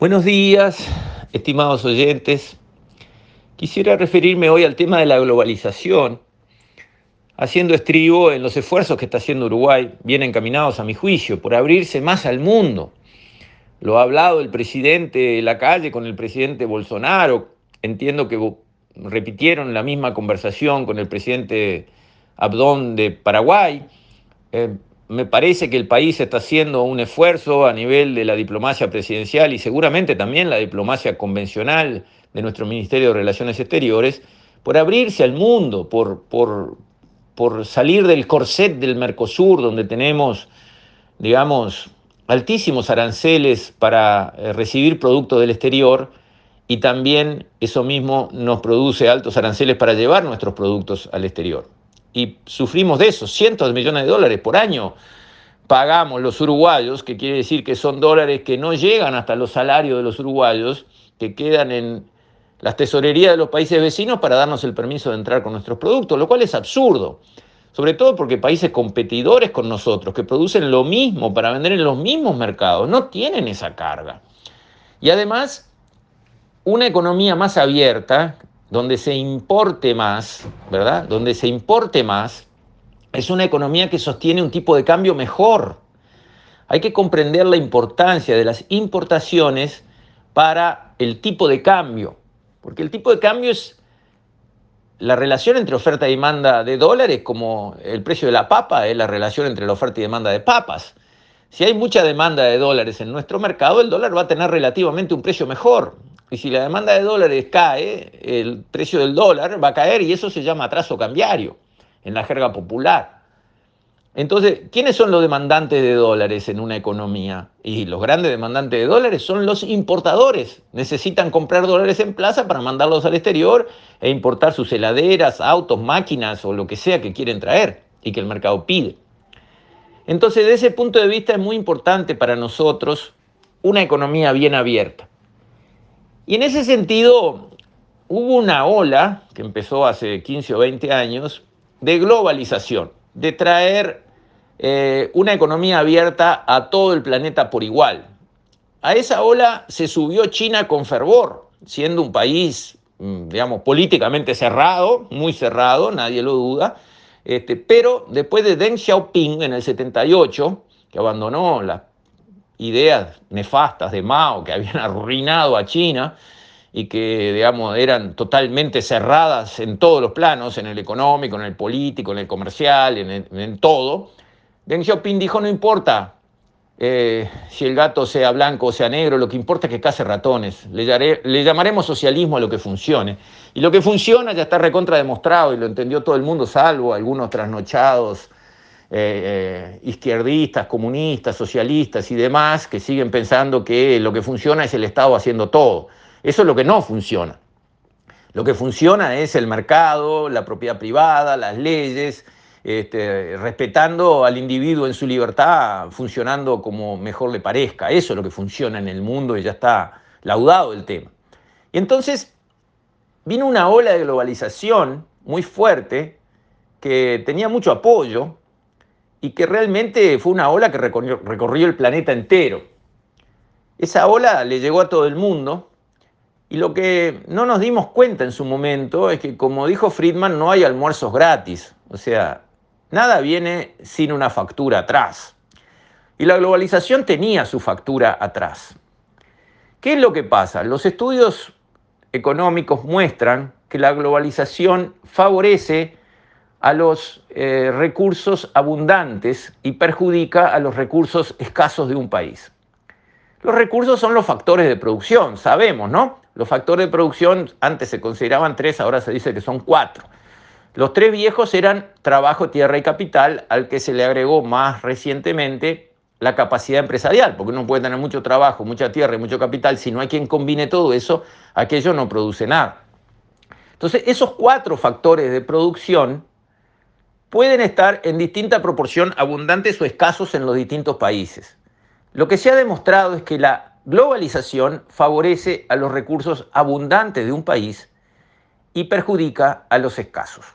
Buenos días, estimados oyentes. Quisiera referirme hoy al tema de la globalización, haciendo estribo en los esfuerzos que está haciendo Uruguay, bien encaminados a mi juicio, por abrirse más al mundo. Lo ha hablado el presidente la calle con el presidente Bolsonaro. Entiendo que repitieron la misma conversación con el presidente Abdón de Paraguay. Eh, me parece que el país está haciendo un esfuerzo a nivel de la diplomacia presidencial y seguramente también la diplomacia convencional de nuestro Ministerio de Relaciones Exteriores por abrirse al mundo, por, por, por salir del corset del Mercosur, donde tenemos, digamos, altísimos aranceles para eh, recibir productos del exterior y también eso mismo nos produce altos aranceles para llevar nuestros productos al exterior y sufrimos de eso, cientos de millones de dólares por año pagamos los uruguayos, que quiere decir que son dólares que no llegan hasta los salarios de los uruguayos, que quedan en las tesorerías de los países vecinos para darnos el permiso de entrar con nuestros productos, lo cual es absurdo, sobre todo porque países competidores con nosotros, que producen lo mismo para vender en los mismos mercados, no tienen esa carga. Y además, una economía más abierta, donde se importe más, ¿verdad? Donde se importe más, es una economía que sostiene un tipo de cambio mejor. Hay que comprender la importancia de las importaciones para el tipo de cambio, porque el tipo de cambio es la relación entre oferta y demanda de dólares, como el precio de la papa es la relación entre la oferta y demanda de papas. Si hay mucha demanda de dólares en nuestro mercado, el dólar va a tener relativamente un precio mejor. Y si la demanda de dólares cae, el precio del dólar va a caer y eso se llama atraso cambiario en la jerga popular. Entonces, ¿quiénes son los demandantes de dólares en una economía? Y los grandes demandantes de dólares son los importadores. Necesitan comprar dólares en plaza para mandarlos al exterior e importar sus heladeras, autos, máquinas o lo que sea que quieren traer y que el mercado pide. Entonces, desde ese punto de vista es muy importante para nosotros una economía bien abierta. Y en ese sentido, hubo una ola que empezó hace 15 o 20 años de globalización, de traer eh, una economía abierta a todo el planeta por igual. A esa ola se subió China con fervor, siendo un país, mm, digamos, políticamente cerrado, muy cerrado, nadie lo duda, este, pero después de Deng Xiaoping en el 78, que abandonó las ideas nefastas de Mao que habían arruinado a China y que, digamos, eran totalmente cerradas en todos los planos, en el económico, en el político, en el comercial, en, todo, Deng Xiaoping dijo, no importa eh, si el gato sea blanco o sea negro, lo que importa es que case ratones. Le, llamaremos socialismo a lo que funcione. Y lo que funciona ya está recontra demostrado y lo entendió todo el mundo, salvo algunos trasnochados eh, izquierdistas, comunistas, socialistas y demás, que siguen pensando que lo que funciona es el Estado haciendo todo. Eso es lo que no funciona. Lo que funciona es el mercado, la propiedad privada, las leyes, este, respetando al individuo en su libertad, funcionando como mejor le parezca. Eso es lo que funciona en el mundo y ya está laudado el tema. Y entonces vino una ola de globalización muy fuerte que tenía mucho apoyo y que realmente fue una ola que recorrió, el planeta entero. Esa ola le llegó a todo el mundo y lo que no nos dimos cuenta en su momento es que, como dijo Friedman, no hay almuerzos gratis. O sea, nada viene sin una factura atrás. Y la globalización tenía su factura atrás. ¿Qué es lo que pasa? Los estudios económicos muestran que la globalización favorece a los eh, recursos abundantes y perjudica a los recursos escasos de un país. Los recursos son los factores de producción, sabemos, ¿no? Los factores de producción antes se consideraban tres, ahora se dice que son cuatro. Los tres viejos eran trabajo, tierra y capital, al que se le agregó más recientemente la capacidad empresarial, porque uno puede tener mucho trabajo, mucha tierra y mucho capital, si no hay quien combine todo eso, aquello no produce nada. Entonces, esos cuatro factores de producción pueden estar en distinta proporción abundantes o escasos en los distintos países. Lo que se ha demostrado es que la globalización favorece a los recursos abundantes de un país y perjudica a los escasos.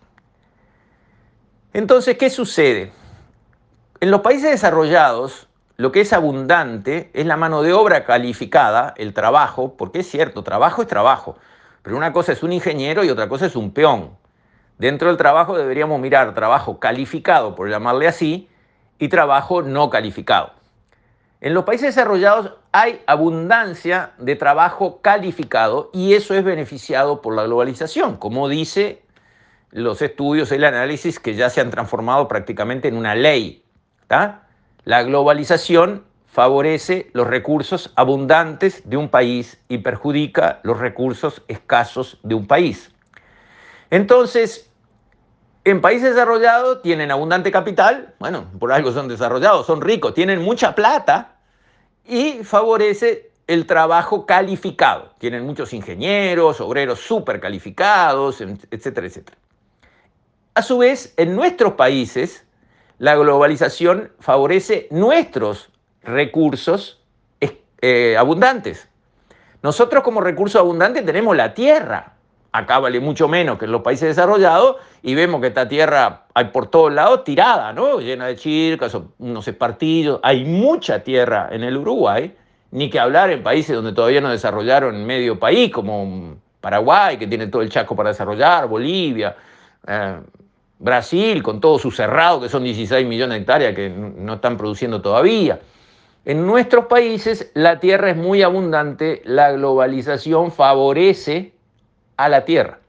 Entonces, ¿qué sucede? En los países desarrollados, lo que es abundante es la mano de obra calificada, el trabajo, porque es cierto, trabajo es trabajo, pero una cosa es un ingeniero y otra cosa es un peón. Dentro del trabajo deberíamos mirar trabajo calificado, por llamarle así, y trabajo no calificado. En los países desarrollados hay abundancia de trabajo calificado y eso es beneficiado por la globalización, como dice los estudios, el análisis que ya se han transformado prácticamente en una ley. La globalización favorece los recursos abundantes de un país y perjudica los recursos escasos de un país. Entonces, en países desarrollados tienen abundante capital, bueno, por algo son desarrollados, son ricos, tienen mucha plata y favorece el trabajo calificado. Tienen muchos ingenieros, obreros súper calificados, etcétera, etcétera. A su vez, en nuestros países, la globalización favorece nuestros recursos eh, abundantes. Nosotros como recurso abundante tenemos la tierra. Acá vale mucho menos que en los países desarrollados y vemos que esta tierra hay por todos lados tirada, ¿no? Llena de chircas, unos espartillos. Hay mucha tierra en el Uruguay, ni que hablar en países donde todavía no desarrollaron medio país, como Paraguay, que tiene todo el Chaco para desarrollar, Bolivia, eh, Brasil, con todo su cerrado, que son 16 millones de hectáreas que no están produciendo todavía. En nuestros países la tierra es muy abundante, la globalización favorece a la tierra.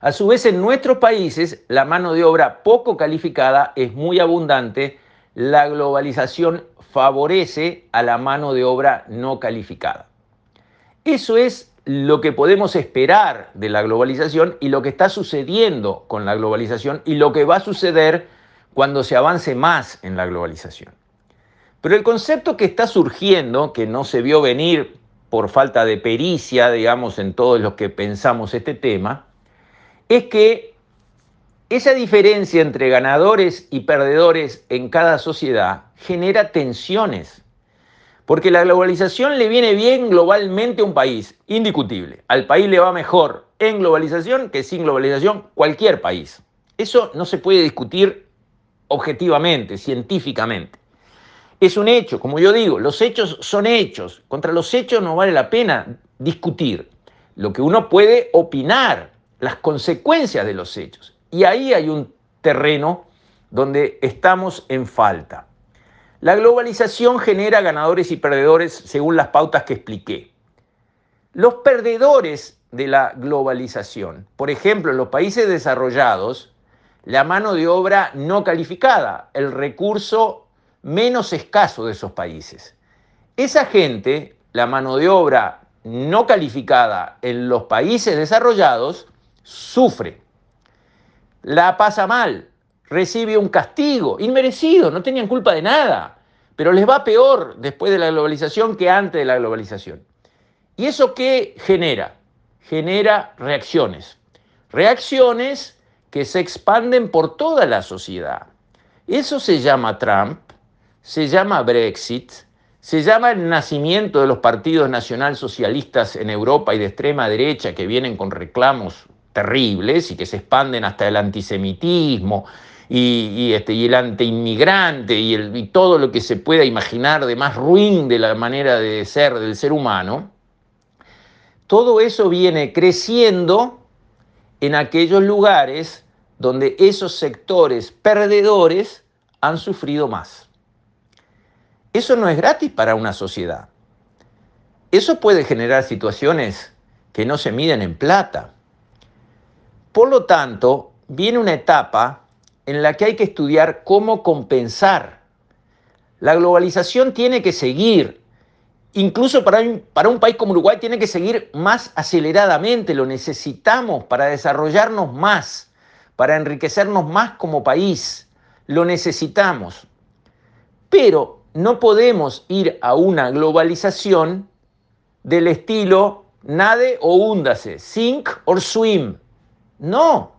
A su vez, en nuestros países la mano de obra poco calificada es muy abundante, la globalización favorece a la mano de obra no calificada. Eso es lo que podemos esperar de la globalización y lo que está sucediendo con la globalización y lo que va a suceder cuando se avance más en la globalización. Pero el concepto que está surgiendo, que no se vio venir por falta de pericia, digamos, en todos los que pensamos este tema, es que esa diferencia entre ganadores y perdedores en cada sociedad genera tensiones porque la globalización le viene bien globalmente a un país, indiscutible. Al país le va mejor en globalización que sin globalización cualquier país. Eso no se puede discutir objetivamente, científicamente. Es un hecho, como yo digo, los hechos son hechos. Contra los hechos no vale la pena discutir. Lo que uno puede opinar, las consecuencias de los hechos. Y ahí hay un terreno donde estamos en falta. La globalización genera ganadores y perdedores según las pautas que expliqué. Los perdedores de la globalización, por ejemplo, en los países desarrollados, la mano de obra no calificada, el recurso menos escaso de esos países. Esa gente, la mano de obra no calificada en los países desarrollados, sufre, la pasa mal, recibe un castigo inmerecido, no tenían culpa de nada, pero les va peor después de la globalización que antes de la globalización. ¿Y eso qué genera? Genera reacciones. Reacciones que se expanden por toda la sociedad. Eso se llama Trump, se llama Brexit, se llama el nacimiento de los partidos nacionalsocialistas en Europa y de extrema derecha que vienen con reclamos terribles y que se expanden hasta el antisemitismo y, este, el antiinmigrante y, y todo lo que se pueda imaginar de más ruin de la manera de ser del ser humano, todo eso viene creciendo en aquellos lugares donde esos sectores perdedores han sufrido más. Eso no es gratis para una sociedad. Eso puede generar situaciones que no se miden en plata. Por lo tanto, viene una etapa en la que hay que estudiar cómo compensar. La globalización tiene que seguir, incluso para un, para un país como Uruguay tiene que seguir más aceleradamente, lo necesitamos para desarrollarnos más, para enriquecernos más como país, lo necesitamos. Pero no podemos ir a una globalización del estilo nade o húndase, sink or swim. No,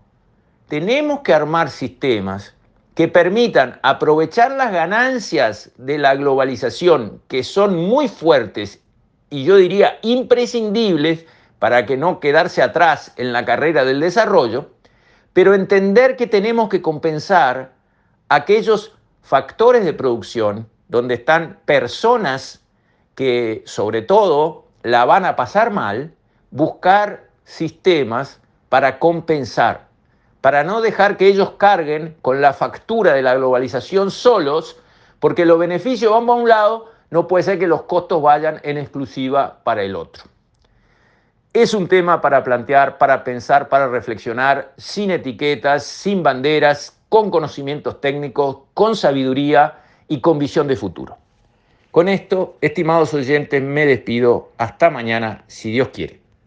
tenemos que armar sistemas que permitan aprovechar las ganancias de la globalización, que son muy fuertes y yo diría imprescindibles para que no quedarse atrás en la carrera del desarrollo, pero entender que tenemos que compensar aquellos factores de producción donde están personas que sobre todo la van a pasar mal, buscar sistemas para compensar, para no dejar que ellos carguen con la factura de la globalización solos, porque los beneficios van para un lado, no puede ser que los costos vayan en exclusiva para el otro. Es un tema para plantear, para pensar, para reflexionar, sin etiquetas, sin banderas, con conocimientos técnicos, con sabiduría y con visión de futuro. Con esto, estimados oyentes, me despido. Hasta mañana, si Dios quiere.